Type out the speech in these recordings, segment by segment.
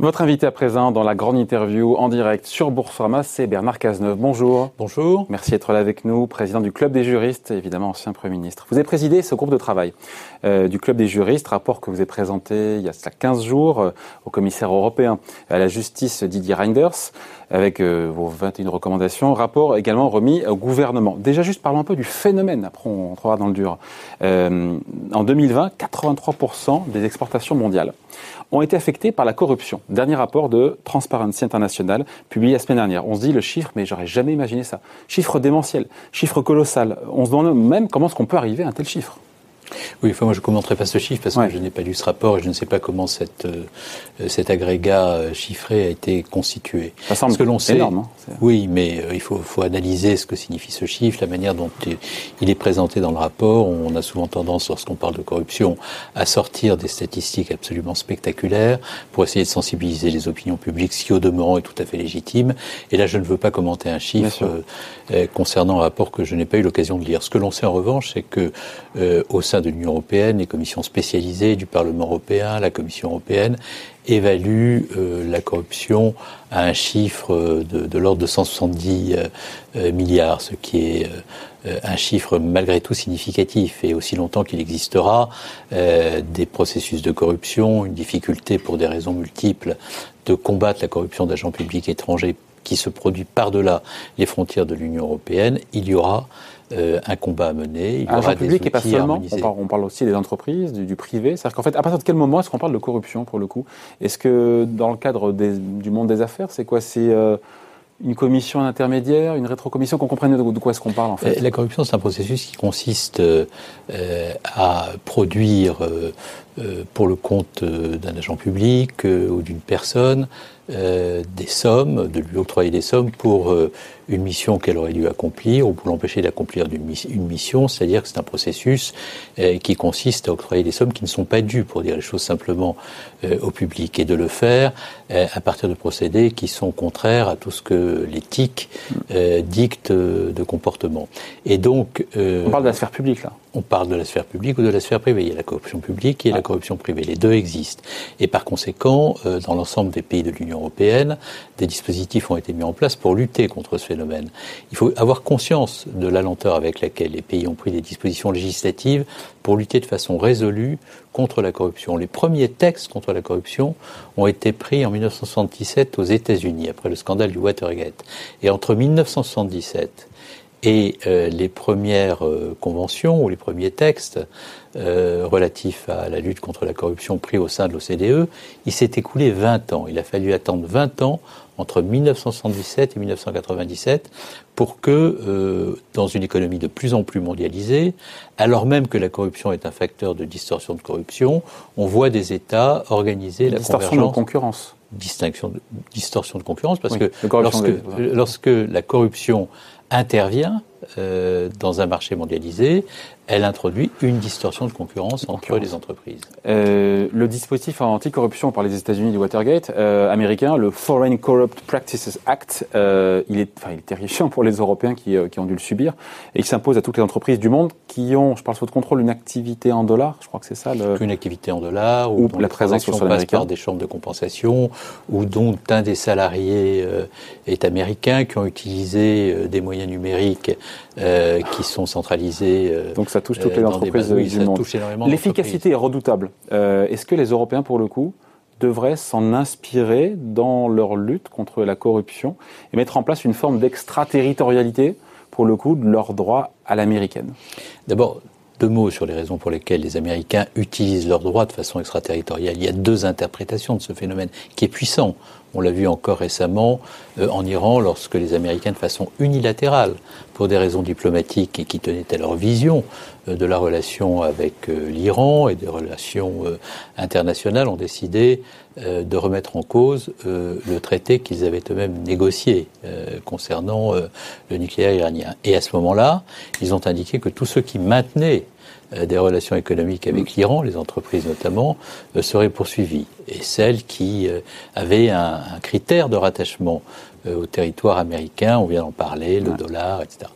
Votre invité à présent dans la grande interview en direct sur Boursorama, c'est Bernard Cazeneuve. Bonjour. Bonjour. Merci d'être là avec nous, président du Club des juristes, évidemment ancien Premier ministre. Vous avez présidé ce groupe de travail euh, du Club des juristes, rapport que vous avez présenté il y a 15 jours euh, au commissaire européen à la justice Didier Reinders avec euh, vos 21 recommandations. Rapport également remis au gouvernement. Déjà, juste parlons un peu du phénomène, après on entrera dans le dur. Euh, en 2020, 83% des exportations mondiales ont été affectées par la corruption. Dernier rapport de Transparency International, publié la semaine dernière. On se dit le chiffre, mais j'aurais jamais imaginé ça. Chiffre démentiel, chiffre colossal. On se demande même comment est-ce qu'on peut arriver à un tel chiffre. Oui, enfin, moi je ne commenterai pas ce chiffre parce que je n'ai pas lu ce rapport et je ne sais pas comment cette, euh, cet agrégat euh, chiffré a été constitué. Ça semble que l'on sait, énorme. Hein, oui, mais euh, il faut, faut, analyser ce que signifie ce chiffre, la manière dont il est présenté dans le rapport. On a souvent tendance, lorsqu'on parle de corruption, à sortir des statistiques absolument spectaculaires pour essayer de sensibiliser les opinions publiques, ce qui au demeurant est tout à fait légitime. Et là, je ne veux pas commenter un chiffre concernant un rapport que je n'ai pas eu l'occasion de lire. Ce que l'on sait en revanche, c'est que au sein de l'Union européenne, les commissions spécialisées du Parlement européen, la Commission européenne, évaluent euh, la corruption à un chiffre de, de l'ordre de 170 euh, euh, milliards, ce qui est un chiffre malgré tout significatif. Et aussi longtemps qu'il existera des processus de corruption, une difficulté pour des raisons multiples de combattre la corruption d'agents publics étrangers qui se produit par-delà les frontières de l'Union européenne, il y aura euh, un combat à mener. Il y aura public et pas seulement. On parle, aussi des entreprises, du, privé. C'est-à-dire qu'en fait, à partir de quel moment est-ce qu'on parle de corruption pour le coup? Est-ce que dans le cadre du monde des affaires, c'est quoi? C'est euh, une commission intermédiaire, une rétrocommission, qu'on comprenne de quoi est-ce qu'on parle en fait? Euh, La corruption, c'est un processus qui consiste à produire pour le compte d'un agent public ou d'une personne des sommes, de lui octroyer des sommes pour une mission qu'elle aurait dû accomplir ou pour l'empêcher d'accomplir une mission, c'est-à-dire que c'est un processus euh, qui consiste à octroyer des sommes qui ne sont pas dues, pour dire les choses simplement, euh, au public, et de le faire euh, à partir de procédés qui sont contraires à tout ce que l'éthique dicte de comportement. Et donc... On parle de la sphère publique, là on parle de la sphère publique ou de la sphère privée. Il y a la corruption publique et la ah. corruption privée. Les deux existent. Et par conséquent, dans l'ensemble des pays de l'Union européenne, des dispositifs ont été mis en place pour lutter contre ce phénomène il faut avoir conscience de la lenteur avec laquelle les pays ont pris des dispositions législatives pour lutter de façon résolue contre la corruption. Les premiers textes contre la corruption ont été pris en 1977 aux États-Unis, après le scandale du Watergate. Et entre 1977 et euh, les premières euh, conventions ou les premiers textes euh, relatifs à la lutte contre la corruption pris au sein de l'OCDE, il s'est écoulé 20 ans. Il a fallu attendre 20 ans entre 1977 et 1997 pour que, dans une économie de plus en plus mondialisée, alors même que la corruption est un facteur de distorsion de corruption, on voit des États organiser la distorsion de concurrence. Distinction de, distorsion de concurrence, parce que lorsque, lorsque la corruption intervient euh, dans un marché mondialisé, elle introduit une distorsion de concurrence entre les entreprises. Euh, le dispositif anticorruption par les États-Unis du Watergate euh, américain, le Foreign Corrupt Practices Act, euh, il, est, enfin, il est terrifiant pour les Européens qui, qui ont dû le subir et il s'impose à toutes les entreprises du monde qui ont, je parle sous votre contrôle, une activité en dollars. Je crois que c'est ça. Le... Une activité en dollars ou, la présence sur passe par des chambres de compensation ou dont un des salariés est américain qui ont utilisé des moyens numériques qui sont centralisés. Donc ça touche toutes les entreprises du monde. L'efficacité est redoutable. Euh, est-ce que les Européens, pour le coup, devraient s'en inspirer dans leur lutte contre la corruption et mettre en place une forme d'extraterritorialité, pour le coup, de leur droit à l'américaine? D'abord, deux mots sur les raisons pour lesquelles les Américains utilisent leurs droits de façon extraterritoriale. Il y a deux interprétations de ce phénomène qui est puissant. On l'a vu encore récemment euh, en Iran lorsque les Américains, de façon unilatérale, pour des raisons diplomatiques et qui tenaient à leur vision euh, de la relation avec euh, l'Iran et des relations internationales, ont décidé de remettre en cause le traité qu'ils avaient eux-mêmes négocié concernant le nucléaire iranien. Et à ce moment-là, ils ont indiqué que tous ceux qui maintenaient des relations économiques avec l'Iran, les entreprises notamment, seraient poursuivis. et celles qui avaient un, critère de rattachement au territoire américain, on vient d'en parler, le dollar, etc.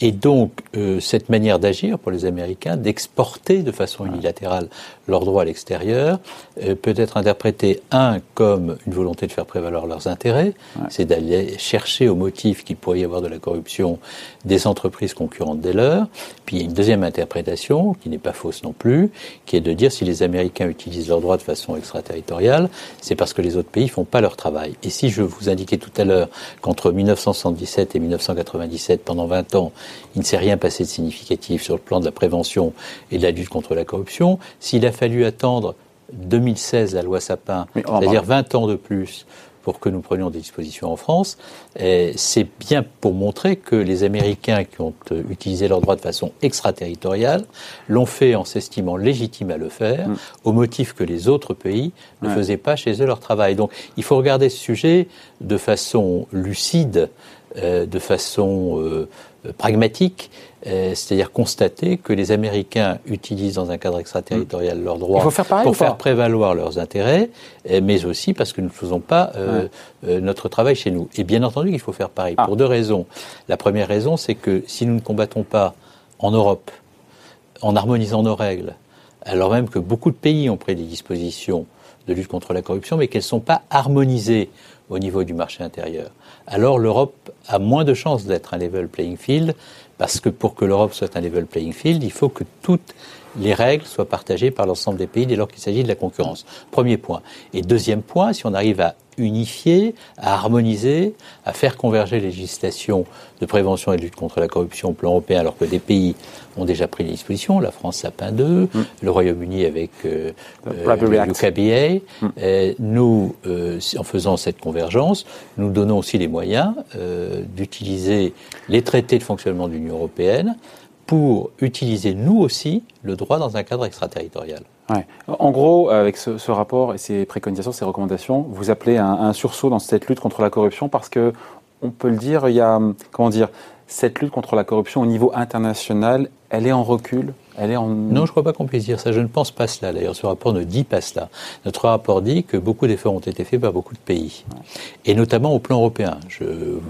Et donc, euh, cette manière d'agir pour les Américains, d'exporter de façon unilatérale leurs droits à l'extérieur, euh, peut être interprétée, un, comme une volonté de faire prévaloir leurs intérêts, c'est d'aller chercher au motif qu'il pourrait y avoir de la corruption des entreprises concurrentes des leurs. Puis il y a une deuxième interprétation, qui n'est pas fausse non plus, qui est de dire si les Américains utilisent leurs droits de façon extraterritoriale, c'est parce que les autres pays font pas leur travail. Et si je vous indiquais tout à l'heure qu'entre 1977 et 1997, pendant 20 ans, il ne s'est rien passé de significatif sur le plan de la prévention et de la lutte contre la corruption. S'il a fallu attendre 2016, la loi Sapin, c'est-à-dire 20 ans de plus, pour que nous prenions des dispositions en France, c'est bien pour montrer que les Américains qui ont euh, utilisé leurs droits de façon extraterritoriale l'ont fait en s'estimant légitime à le faire, mm. au motif que les autres pays ne faisaient pas chez eux leur travail. Donc il faut regarder ce sujet de façon lucide, euh, de façon euh, pragmatique, euh, c'est-à-dire constater que les Américains utilisent dans un cadre extraterritorial leurs droits pour faire prévaloir leurs intérêts, euh, mais aussi parce que nous ne faisons pas euh, notre travail chez nous. Et bien entendu qu'il faut faire pareil, ah. pour deux raisons. La première raison, c'est que si nous ne combattons pas en Europe, en harmonisant nos règles, alors même que beaucoup de pays ont pris des dispositions de lutte contre la corruption, mais qu'elles ne sont pas harmonisées au niveau du marché intérieur, alors l'Europe a moins de chances d'être un level playing field parce que pour que l'Europe soit un level playing field, il faut que toutes les règles soient partagées par l'ensemble des pays dès lors qu'il s'agit de la concurrence. Premier point. Et deuxième point, si on arrive à unifier, à harmoniser, à faire converger les législations de prévention et de lutte contre la corruption au plan européen, alors que des pays ont déjà pris des dispositions, la France Sapin 2, mm. le Royaume-Uni avec euh, euh le UKBA. Mm. Euh, nous, euh, en faisant cette convergence, nous donnons aussi les moyens d'utiliser les traités de fonctionnement de l'Union européenne pour utiliser nous aussi le droit dans un cadre extraterritorial. En gros, avec ce, rapport et ces préconisations, ces recommandations, vous appelez un, un, sursaut dans cette lutte contre la corruption parce que, on peut le dire, il y a, comment dire, cette lutte contre la corruption au niveau international, elle est en recul Non, je ne crois pas qu'on puisse dire ça. Je ne pense pas cela. D'ailleurs, ce rapport ne dit pas cela. Notre rapport dit que beaucoup d'efforts ont été faits par beaucoup de pays, et notamment au plan européen. Je vous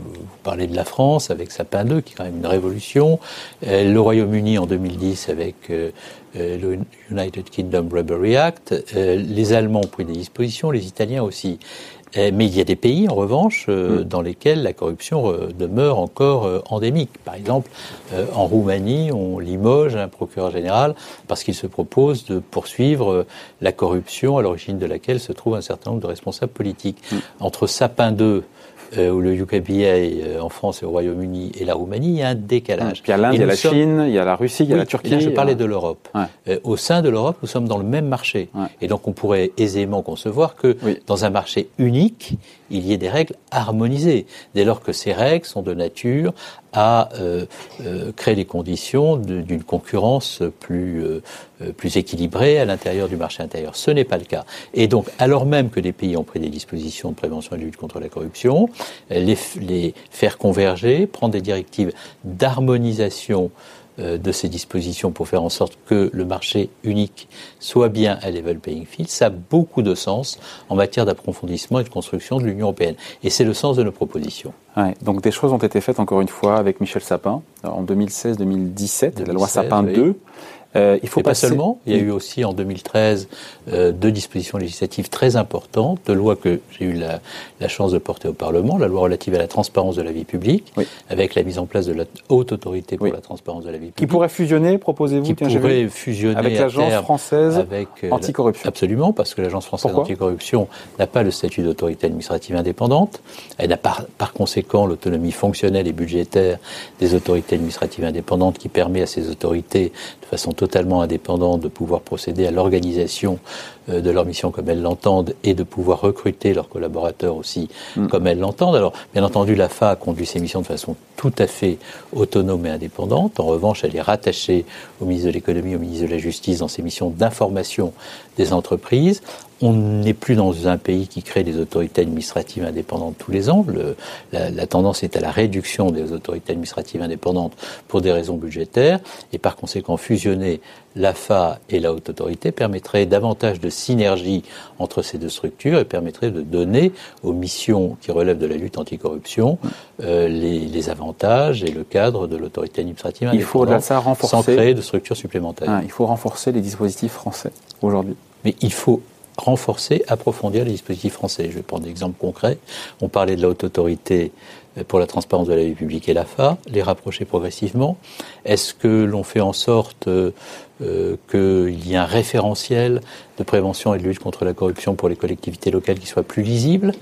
parlais de la France avec Sapin 2, qui est quand même une révolution, euh, le Royaume-Uni en 2010 avec euh, euh, le United Kingdom Bribery Act, les Allemands ont pris des dispositions, les Italiens aussi. Eh, mais il y a des pays, en revanche, euh, mm. dans lesquels la corruption euh, demeure encore euh, endémique. Par exemple, en Roumanie, on limoge un procureur général parce qu'il se propose de poursuivre la corruption à l'origine de laquelle se trouve un certain nombre de responsables politiques. Mm. Entre Sapin 2 euh, ou le UKBA euh, en France et au Royaume-Uni et la Roumanie, il y a un décalage. Puis il y a l'Inde, il y a la Chine, il y a la Russie, il y a la Turquie. Là, je parlais de l'Europe. Euh, au sein de l'Europe, nous sommes dans le même marché. Et donc on pourrait aisément concevoir que dans un marché unique, il y ait des règles harmonisées, dès lors que ces règles sont de nature à euh, euh, créer les conditions d'une concurrence plus, euh, plus équilibrée à l'intérieur du marché intérieur. Ce n'est pas le cas. Et donc, alors même que des pays ont pris des dispositions de prévention et de lutte contre la corruption, les, les faire converger, prendre des directives d'harmonisation euh, de ces dispositions pour faire en sorte que le marché unique soit bien à level paying field, ça a beaucoup de sens en matière d'approfondissement et de construction de l'Union européenne. Et c'est le sens de nos propositions. Ouais, donc des choses ont été faites encore une fois avec Michel Sapin en 2016-2017, la loi Sapin 2. Euh, il faut pas seulement. Il y a eu aussi en 2013 euh, deux dispositions législatives très importantes, deux lois que j'ai eu la, la, chance de porter au Parlement, la loi relative à la transparence de la vie publique, avec la mise en place de la haute autorité pour la transparence de la vie publique. Qui pourrait fusionner, proposez-vous Qui pourrait fusionner avec l'agence française avec, euh, anticorruption. Absolument, parce que l'agence française anticorruption n'a pas le statut d'autorité administrative indépendante. Elle n'a par, par conséquent l'autonomie fonctionnelle et budgétaire des autorités administratives indépendantes qui permet à ces autorités de façon totalement indépendants de pouvoir procéder à l'organisation de leur mission comme elles l'entendent et de pouvoir recruter leurs collaborateurs aussi mm. comme elles l'entendent. Alors, bien entendu, la FA conduit ses missions de façon tout à fait autonome et indépendante. En revanche, elle est rattachée au ministre de l'économie, au ministre de la justice dans ses missions d'information des entreprises. on n'est plus dans un pays qui crée des autorités administratives indépendantes tous les ans. la, tendance est à la réduction des autorités administratives indépendantes pour des raisons budgétaires. Et par conséquent, fusionner l'AFA et la haute autorité permettrait davantage de synergie entre ces deux structures et permettrait de donner aux missions qui relèvent de la lutte anticorruption euh, les, avantages et le cadre de l'autorité administrative il faut ça renforcer, sans créer de structures supplémentaires. Ah, il faut renforcer les dispositifs français aujourd'hui. Mais il faut renforcer, approfondir les dispositifs français. Je vais prendre des exemples concrets. On parlait de la haute autorité pour la transparence de la vie publique et l'AFA, les rapprocher progressivement. Est-ce que l'on fait en sorte euh, qu'il y ait un référentiel de prévention et de lutte contre la corruption pour les collectivités locales qui soit plus lisible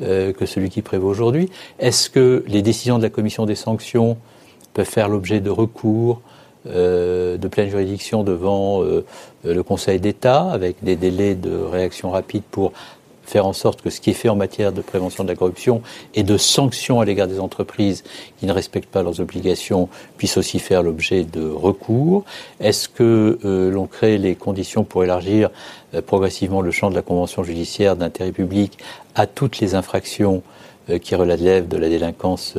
euh, que celui qui prévaut aujourd'hui? Est-ce que les décisions de la commission des sanctions peuvent faire l'objet de recours euh, de pleine juridiction devant le Conseil d'État avec des délais de réaction rapide pour faire en sorte que ce qui est fait en matière de prévention de la corruption et de sanctions à l'égard des entreprises qui ne respectent pas leurs obligations puisse aussi faire l'objet de recours. Est-ce que euh, l'on crée les conditions pour élargir euh, progressivement le champ de la convention judiciaire d'intérêt public à toutes les infractions euh, qui relèvent de la délinquance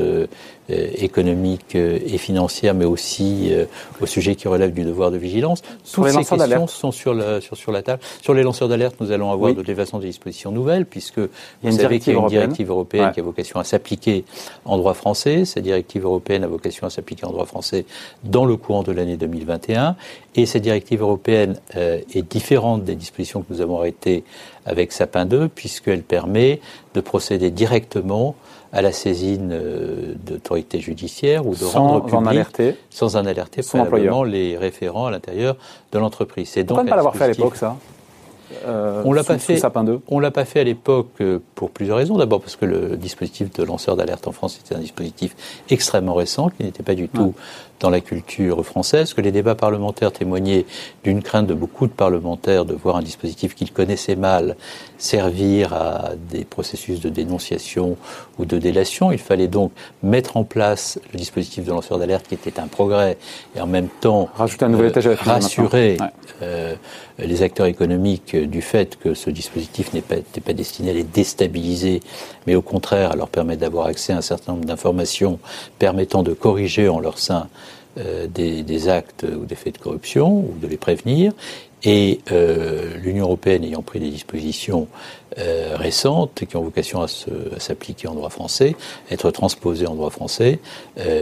euh, économique euh, et financière, mais aussi euh, au sujet qui relève du devoir de vigilance. Toutes ces questions sont sur la, sur, sur la table. Sur les lanceurs d'alerte, nous allons avoir de l'évasion des dispositions nouvelles, puisque vous savez qu'il y a une directive européenne qui a vocation à s'appliquer en droit français. Cette directive européenne a vocation à s'appliquer en droit français dans le courant de l'année 2021. Et cette directive européenne est différente des dispositions que nous avons arrêtées avec Sapin 2, puisqu'elle permet de procéder directement à la saisine euh, d'autorités judiciaires ou de sans rendre public, en alerter, sans en alerter probablement les référents à l'intérieur de l'entreprise. C'est Pourquoi ne pas l'avoir fait à l'époque ça euh, on l'a pas fait. On l'a pas fait à l'époque euh, pour plusieurs raisons. D'abord parce que le dispositif de lanceur d'alerte en France était un dispositif extrêmement récent qui n'était pas du tout dans la culture française, que les débats parlementaires témoignaient d'une crainte de beaucoup de parlementaires de voir un dispositif qu'ils connaissaient mal servir à des processus de dénonciation ou de délation. Il fallait donc mettre en place le dispositif de lanceur d'alerte qui était un progrès et en même temps Rajouter un nouvel étage euh, rassurer euh, les acteurs économiques du fait que ce dispositif pas, pas destiné à les déstabiliser, mais au contraire à leur permettre d'avoir accès à un certain nombre d'informations permettant de corriger en leur sein euh, des, actes ou des faits de corruption ou de les prévenir. Et euh, l'Union européenne ayant pris des dispositions euh, récentes qui ont vocation à s'appliquer en droit français, être transposées en droit français,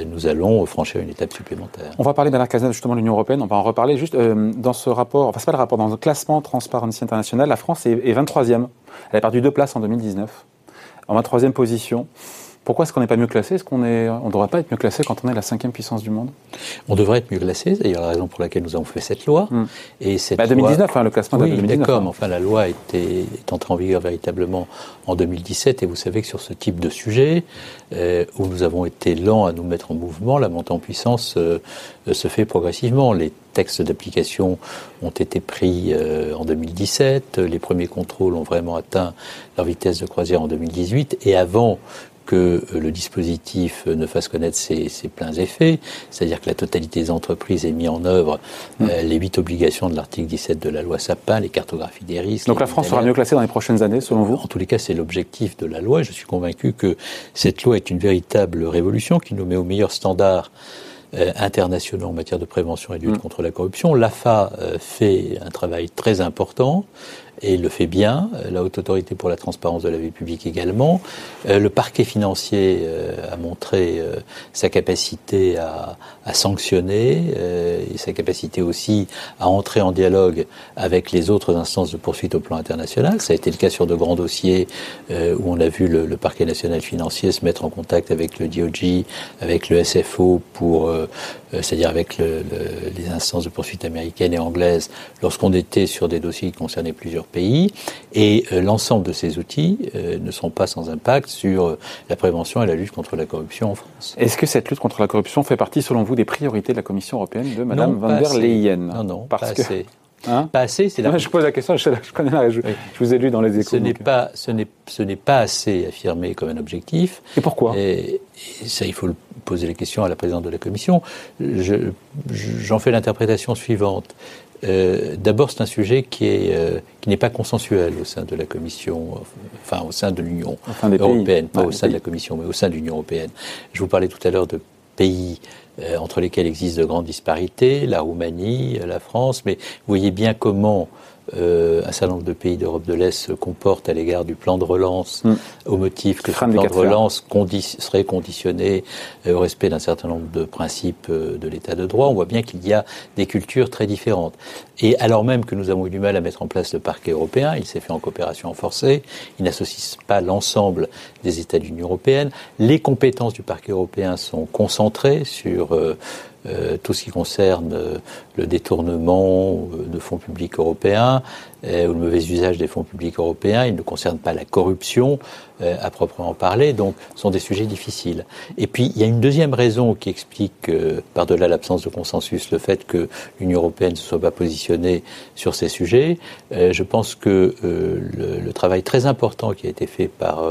nous allons franchir une étape supplémentaire. On va parler d'Alain Cazeneuve, justement de l'Union européenne, on va en reparler. Juste dans ce rapport, enfin c'est pas le rapport, dans le classement Transparency International, la France est, est 23e. Elle a perdu deux places en 2019. En 23e position. Pourquoi est-ce qu'on n'est pas mieux classé? Est-ce qu'on est, on ne devrait pas être mieux classé quand on est la cinquième puissance du monde? On devrait être mieux classé, c'est d'ailleurs la raison pour laquelle nous avons fait cette loi. Hmm. Et cette bah 2019, hein, le classement oui, de 2019. D'accord, mais enfin la loi était, est entrée en vigueur véritablement en 2017 et vous savez que sur ce type de sujet, euh, où nous avons été lents à nous mettre en mouvement, la montée en puissance euh, se fait progressivement. Les textes d'application ont été pris euh, en 2017, les premiers contrôles ont vraiment atteint leur vitesse de croisière en 2018 et avant que euh, le dispositif ne fasse connaître ses, pleins effets, c'est-à-dire que la totalité des entreprises ait mis en œuvre euh, mm. les huit obligations de l'article 17 de la loi Sapin, les cartographies des risques. Donc la France sera mieux classée dans les prochaines années, selon vous? En tous les cas, c'est l'objectif de la loi. Je suis convaincu que cette loi est une véritable révolution qui nous met au meilleur standard euh, internationaux en matière de prévention et de lutte mm. contre la corruption. L'AFA fait un travail très important et il le fait bien. Euh, la Haute Autorité pour la Transparence de la Vie Publique également. Euh, le parquet financier euh, a montré sa capacité à, à sanctionner et sa capacité aussi à entrer en dialogue avec les autres instances de poursuite au plan international. Ça a été le cas sur de grands dossiers où on a vu le, le, parquet national financier se mettre en contact avec le DOJ, avec le SFO pour, c'est-à-dire avec le, les instances de poursuite américaines et anglaises, lorsqu'on était sur des dossiers qui concernaient plusieurs pays. Et euh, l'ensemble de ces outils euh, ne sont pas sans impact sur euh, la prévention et la lutte contre la corruption en France. Est-ce que cette lutte contre la corruption fait partie, selon vous, des priorités de la Commission européenne de Mme van der Leyen? Non, non, Parce pas que... assez. Hein? Pas assez, c'est la... Je pose la question, je, connais la je, je vous ai lu dans les échos. Ce n'est pas, ce n'est, ce n'est pas assez affirmé comme un objectif. Et pourquoi? Et, ça, il faut poser la question à la présidente de la Commission. Je, j'en fais l'interprétation suivante. Euh, d'abord, c'est un sujet qui euh, qui n'est pas consensuel au sein de la Commission, enfin au sein de l'Union européenne, pas au sein de la Commission, mais au sein de l'Union européenne. Je vous parlais tout à l'heure de pays euh, entre lesquels existent de grandes disparités, la Roumanie, la France, mais vous voyez bien comment euh, un certain nombre de pays d'Europe de l'Est se comportent à l'égard du plan de relance mm. au motif que ce plan de relance serait conditionné euh, au respect d'un certain nombre de principes euh, de l'état de droit. On voit bien qu'il y a des cultures très différentes. Et alors même que nous avons eu du mal à mettre en place le parquet européen, il s'est fait en coopération forcée, il n'associe pas l'ensemble des États de l'Union européenne. Les compétences du parquet européen sont concentrées sur euh, tout ce qui concerne euh, le détournement euh, de fonds publics européens ou le mauvais usage des fonds publics européens. Il ne concerne pas la corruption à proprement parler, donc ce sont des sujets difficiles. Et puis il y a une deuxième raison qui explique, par-delà l'absence de consensus, le fait que l'Union européenne ne se soit pas positionnée sur ces sujets. je pense que le, le, travail très important qui a été fait par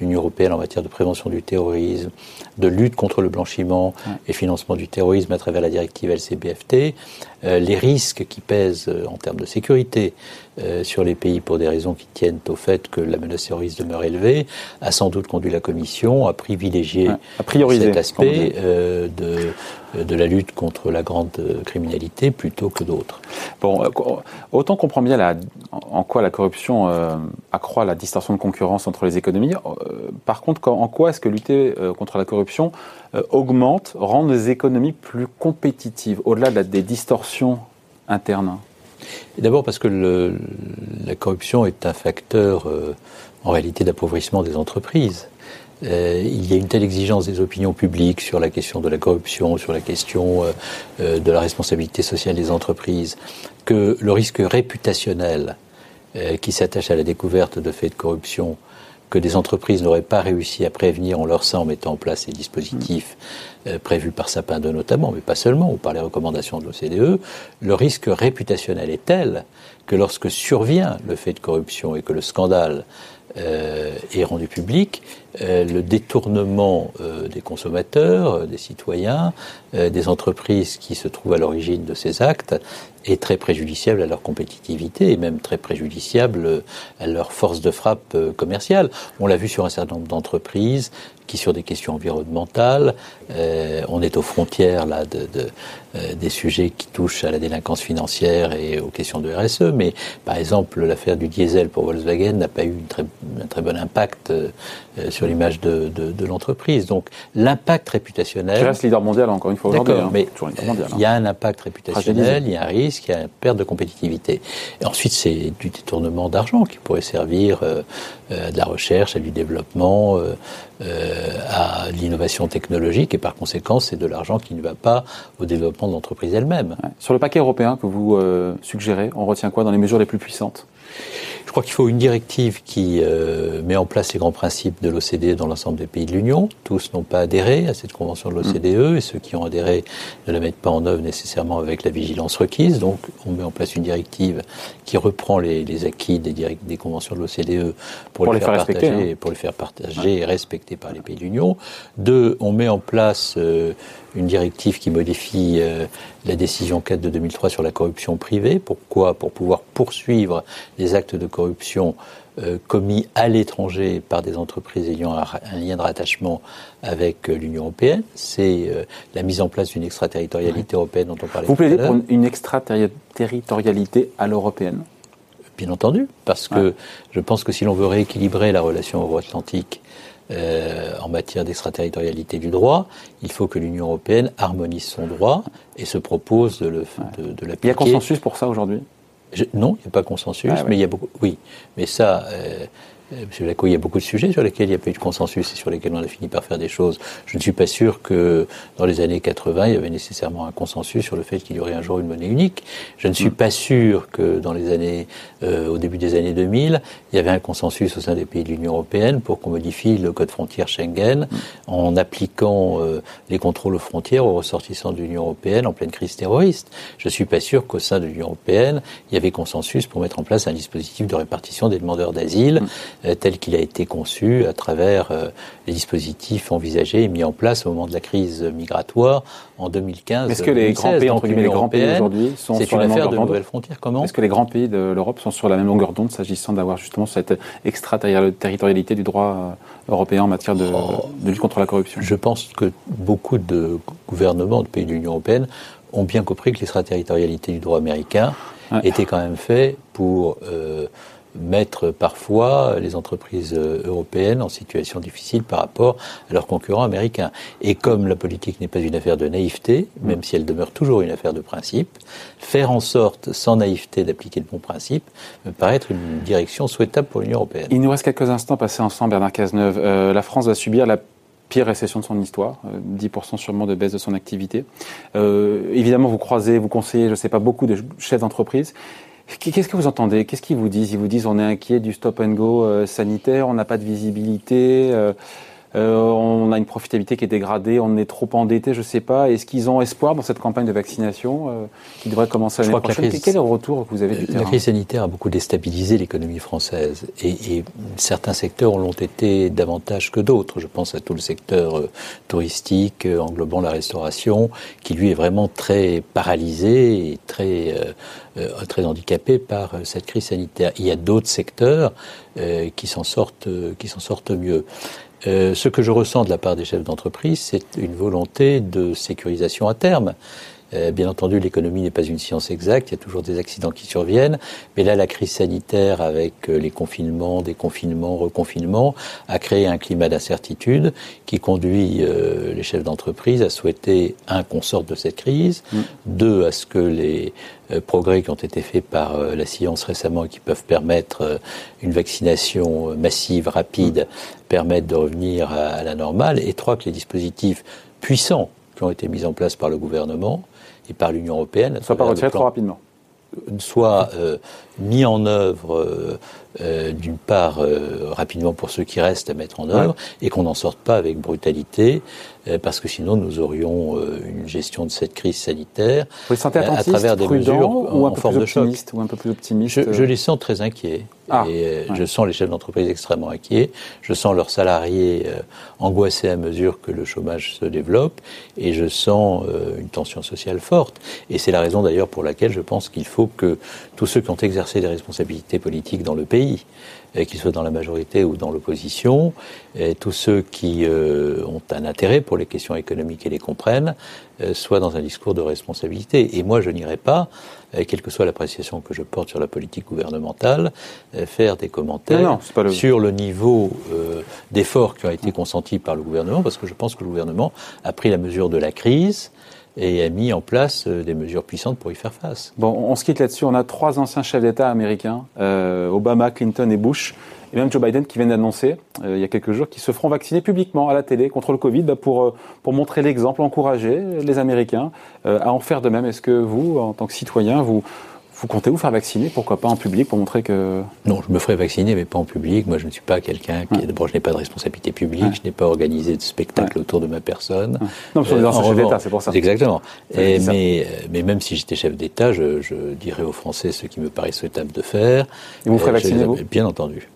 l'Union européenne en matière de prévention du terrorisme, de lutte contre le blanchiment et financement du terrorisme à travers la directive LCBFT, euh, les risques qui pèsent euh, en termes de sécurité euh, sur les pays pour des raisons qui tiennent au fait que la menace terroriste demeure élevée, a sans doute conduit la Commission à privilégier cet aspect de, de la lutte contre la grande criminalité plutôt que d'autres. Bon, autant comprend bien la, en quoi la corruption accroît la distorsion de concurrence entre les économies. par contre, en quoi est-ce que lutter contre la corruption augmente, rend les économies plus compétitives, au-delà des distorsions internes? D'abord parce que la corruption est un facteur euh, en réalité d'appauvrissement des entreprises. Euh, il y a une telle exigence des opinions publiques sur la question de la corruption, sur la question euh, de la responsabilité sociale des entreprises, que le risque réputationnel qui s'attache à la découverte de faits de corruption que des entreprises n'auraient pas réussi à prévenir en leur sein en mettant en place ces dispositifs euh, prévus par Sapin 2 notamment, mais pas seulement, ou par les recommandations de l'OCDE, le risque réputationnel est tel que lorsque survient le fait de corruption et que le scandale euh, est rendu public, le détournement euh, des consommateurs, euh, des citoyens, des entreprises qui se trouvent à l'origine de ces actes est très préjudiciable à leur compétitivité et même très préjudiciable à leur force de frappe commerciale. On l'a vu sur un certain nombre d'entreprises qui, sur des questions environnementales, on est aux frontières là de, de des sujets qui touchent à la délinquance financière et aux questions de RSE. Mais par exemple, l'affaire du diesel pour Volkswagen n'a pas eu un très bon impact sur l'image de, de, l'entreprise. Donc l'impact réputationnel. Tu restes leader mondial encore une fois aujourd'hui. Hein. mais il y a un impact réputationnel, il y a un risque, il y a une perte de compétitivité. Et ensuite, c'est du détournement d'argent qui pourrait servir euh, euh, de la recherche, à du développement, euh, à l'innovation technologique, et par conséquent, c'est de l'argent qui ne va pas au développement de l'entreprise elle-même. Sur le paquet européen que vous suggérez, on retient quoi dans les mesures les plus puissantes? Crois qu'il faut une directive qui euh, met en place les grands principes de l'OCDE dans l'ensemble des pays de l'Union. Tous n'ont pas adhéré à cette convention de l'OCDE et ceux qui ont adhéré ne la mettent pas en œuvre nécessairement avec la vigilance requise. Donc on met en place une directive qui reprend les, les acquis des, des, conventions de l'OCDE pour, les, faire, partager, hein. pour les faire partager et respecter par les pays de l'Union. Deux, on met en place euh, une directive qui modifie euh, la décision 4 de 2003 sur la corruption privée. Pourquoi? Pour pouvoir poursuivre les actes de corruption euh, commis à l'étranger par des entreprises ayant un, lien de rattachement avec euh, l'Union européenne. C'est la mise en place d'une extraterritorialité européenne dont on parlait Vous plaidez pour une extraterritorialité à l'européenne? Bien entendu, parce que je pense que si l'on veut rééquilibrer la relation euro-atlantique euh, en matière d'extraterritorialité du droit, il faut que l'Union européenne harmonise son droit et se propose de, le, de, l'appliquer. Il y a consensus pour ça aujourd'hui? Non, il n'y a pas consensus, ah mais il y a beaucoup. Oui, mais ça, euh, Monsieur Lacot, il y a beaucoup de sujets sur lesquels il n'y a pas eu de consensus et sur lesquels on a fini par faire des choses. Je ne suis pas sûr que dans les années 80, il y avait nécessairement un consensus sur le fait qu'il y aurait un jour une monnaie unique. Je ne suis mm. pas sûr que dans les années, euh, au début des années 2000, il y avait un consensus au sein des pays de l'Union européenne pour qu'on modifie le code frontière Schengen mm. en appliquant euh, les contrôles aux frontières aux ressortissants de l'Union européenne en pleine crise terroriste. Je ne suis pas sûr qu'au sein de l'Union européenne, il y avait consensus pour mettre en place un dispositif de répartition des demandeurs d'asile. Mm tel qu'il a été conçu à travers les dispositifs envisagés et mis en place au moment de la crise migratoire en 2015. Est-ce que les grands pays, entre guillemets, les grands pays aujourd'hui sont sur la même longueur de nouvelles frontières Comment Est-ce que les grands pays de l'Europe sont sur la même longueur d'onde s'agissant d'avoir justement cette extraterritorialité du droit européen en matière de, oh. de lutte contre la corruption? Je pense que beaucoup de gouvernements de pays de l'Union européenne ont bien compris que l'extraterritorialité du droit américain était quand même fait pour euh, mettre parfois les entreprises euh, européennes en situation difficile par rapport à leurs concurrents américains. Et comme la politique n'est pas une affaire de naïveté, même si elle demeure toujours une affaire de principe, faire en sorte, sans naïveté, d'appliquer le bon principe me paraît être une direction souhaitable pour l'Union européenne. Il nous reste quelques instants passés ensemble, Bernard Cazeneuve. Euh, la France va subir la pire récession de son histoire, 10% euh, sûrement de baisse de son activité. Euh, évidemment, vous croisez, vous conseillez, je ne sais pas, beaucoup de chefs d'entreprise. Qu'est-ce que vous entendez? Qu'est-ce qu'ils vous disent? Ils vous disent on est inquiet du stop and go euh, sanitaire, on n'a pas de visibilité. Euh, on a une profitabilité qui est dégradée, on est trop endetté, je ne sais pas. Est-ce qu'ils ont espoir dans cette campagne de vaccination euh, qui devrait commencer l'année prochaine? crise, Quel est le retour que vous avez du terrain? La crise sanitaire a beaucoup déstabilisé l'économie française et, et, certains secteurs l'ont été davantage que d'autres. Je pense à tout le secteur euh, touristique, englobant la restauration, qui lui est vraiment très paralysé et très très handicapé par cette crise sanitaire. Il y a d'autres secteurs qui s'en sortent, qui s'en sortent mieux. Euh, ce que je ressens de la part des chefs d'entreprise, c'est une volonté de sécurisation à terme. Euh, bien entendu, l'économie n'est pas une science exacte, il y a toujours des accidents qui surviennent, mais là, la crise sanitaire avec euh, les confinements, déconfinements, reconfinements, a créé un climat d'incertitude qui conduit les chefs d'entreprise à souhaiter, un, qu'on sorte de cette crise, mm. deux, à ce que les progrès qui ont été faits par la science récemment et qui peuvent permettre une vaccination massive, rapide, permettent de revenir à, la normale, et trois, que les dispositifs puissants qui ont été mis en place par le gouvernement et par l'Union européenne. Ne soient pas retirés trop rapidement. Soient euh, mis en œuvre euh, euh, d'une part rapidement pour ceux qui restent à mettre en œuvre et qu'on n'en sorte pas avec brutalité parce que sinon nous aurions une gestion de cette crise sanitaire à travers des mesures ou en, forme de choc. ou un peu plus optimiste je, je les sens très inquiets ah, et je sens les chefs d'entreprise extrêmement inquiets, je sens leurs salariés angoissés à mesure que le chômage se développe, et je sens une tension sociale forte. Et c'est la raison d'ailleurs pour laquelle je pense qu'il faut que tous ceux qui ont exercé des responsabilités politiques dans le pays, euh, qu'ils soient dans la majorité ou dans l'opposition, tous ceux qui euh, ont un intérêt pour les questions économiques et les comprennent, euh, soient dans un discours de responsabilité. Et moi, je n'irai pas, quelle que soit l'appréciation que je porte sur la politique gouvernementale, faire des commentaires sur le niveau d'efforts qui ont été consentis par le gouvernement, parce que je pense que le gouvernement a pris la mesure de la crise et a mis en place euh, des mesures puissantes pour y faire face. Bon, on se quitte là-dessus. On a trois anciens chefs d'État américains, euh, Obama, Clinton et Bush, et même Joe Biden qui viennent d'annoncer euh, il y a quelques jours qu'ils se feront vacciner publiquement à la télé contre le Covid bah, pour, pour montrer l'exemple, encourager les Américains à en faire de même. Est-ce que vous, en tant que citoyen, vous, vous comptez vous faire vacciner Pourquoi pas en public pour montrer que... Non, je me ferai vacciner, mais pas en public. Moi, je ne suis pas quelqu'un qui... D'abord, je n'ai pas de responsabilité publique, je n'ai pas organisé de spectacle autour de ma personne. Non, parce qu'on est dans chef d'État, c'est pour ça. Exactement. Et, mais, mais même si j'étais chef d'État, je, je, dirais aux Français ce qui me paraît souhaitable de faire. Et vous ferez euh, vacciner, vous? Bien entendu.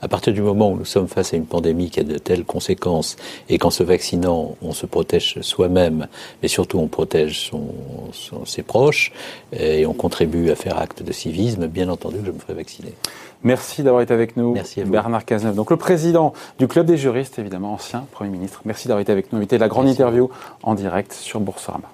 À partir du moment où nous sommes face à une pandémie qui a de telles conséquences et qu'en se vaccinant, on se protège soi-même, mais surtout on protège son, ses proches et on contribue à faire acte de civisme, bien entendu que je me ferai vacciner. Merci d'avoir été avec nous, Merci Bernard Cazeneuve. Donc le président du Club des juristes, évidemment, ancien Premier ministre. Merci d'avoir été avec nous, invité la grande interview en direct sur Boursorama.